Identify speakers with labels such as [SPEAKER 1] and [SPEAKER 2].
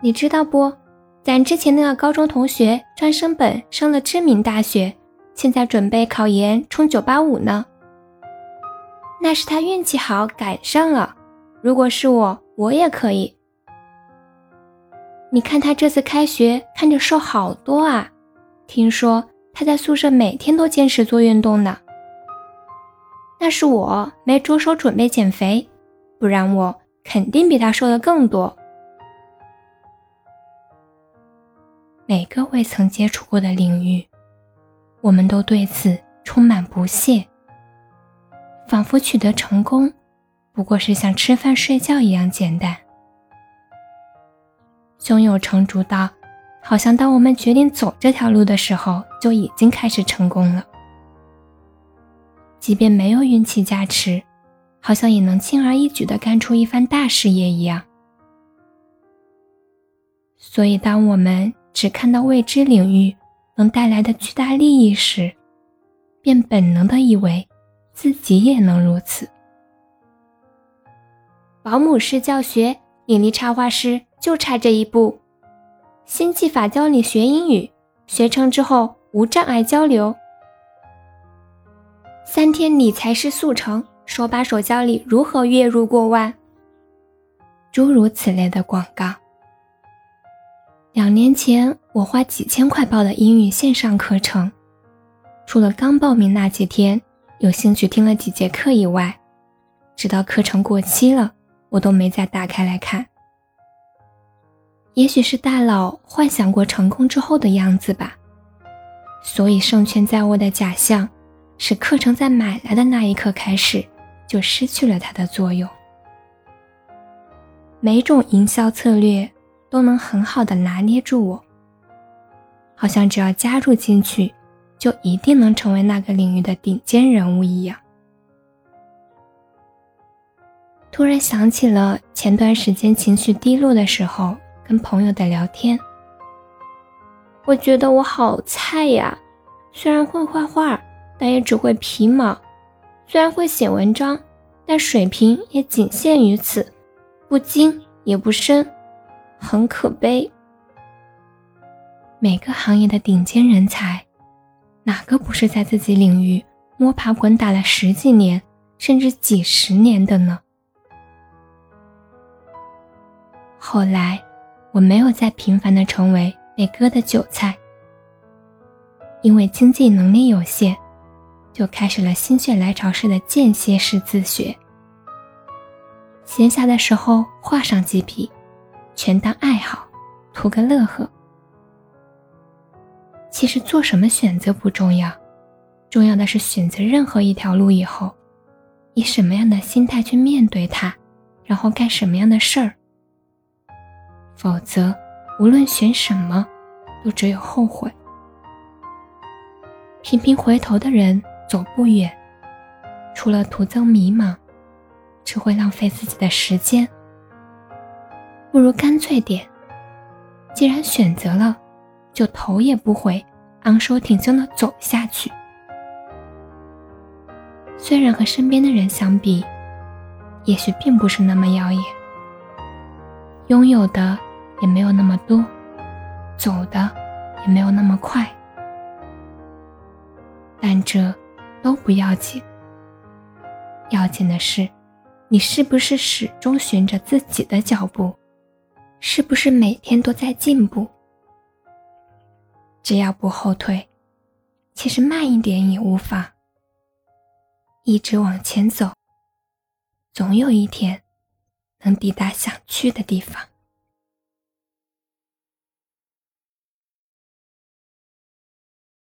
[SPEAKER 1] 你知道不？咱之前那个高中同学专升本升了知名大学，现在准备考研冲九八五呢。那是他运气好赶上了，如果是我，我也可以。你看他这次开学看着瘦好多啊，听说他在宿舍每天都坚持做运动呢。那是我没着手准备减肥，不然我肯定比他瘦的更多。每个未曾接触过的领域，我们都对此充满不屑，仿佛取得成功不过是像吃饭睡觉一样简单。胸有成竹到，好像当我们决定走这条路的时候，就已经开始成功了。即便没有运气加持，好像也能轻而易举地干出一番大事业一样。所以，当我们只看到未知领域能带来的巨大利益时，便本能的以为自己也能如此。保姆式教学引力插画师就差这一步，新技法教你学英语，学成之后无障碍交流。三天理财师速成，手把手教你如何月入过万。诸如此类的广告。两年前，我花几千块报的英语线上课程，除了刚报名那几天有兴趣听了几节课以外，直到课程过期了，我都没再打开来看。也许是大佬幻想过成功之后的样子吧，所以胜券在握的假象，使课程在买来的那一刻开始就失去了它的作用。每种营销策略。都能很好的拿捏住我，好像只要加入进去，就一定能成为那个领域的顶尖人物一样。突然想起了前段时间情绪低落的时候跟朋友的聊天，我觉得我好菜呀，虽然会画画，但也只会皮毛；虽然会写文章，但水平也仅限于此，不精也不深。很可悲。每个行业的顶尖人才，哪个不是在自己领域摸爬滚打了十几年，甚至几十年的呢？后来，我没有再频繁的成为被割的韭菜，因为经济能力有限，就开始了心血来潮式的间歇式自学。闲暇的时候画上几笔。全当爱好，图个乐呵。其实做什么选择不重要，重要的是选择任何一条路以后，以什么样的心态去面对它，然后干什么样的事儿。否则，无论选什么，都只有后悔。频频回头的人走不远，除了徒增迷茫，只会浪费自己的时间。不如干脆点，既然选择了，就头也不回，昂首挺胸的走下去。虽然和身边的人相比，也许并不是那么耀眼，拥有的也没有那么多，走的也没有那么快，但这都不要紧。要紧的是，你是不是始终循着自己的脚步。是不是每天都在进步？只要不后退，其实慢一点也无妨。一直往前走，总有一天能抵达想去的地方。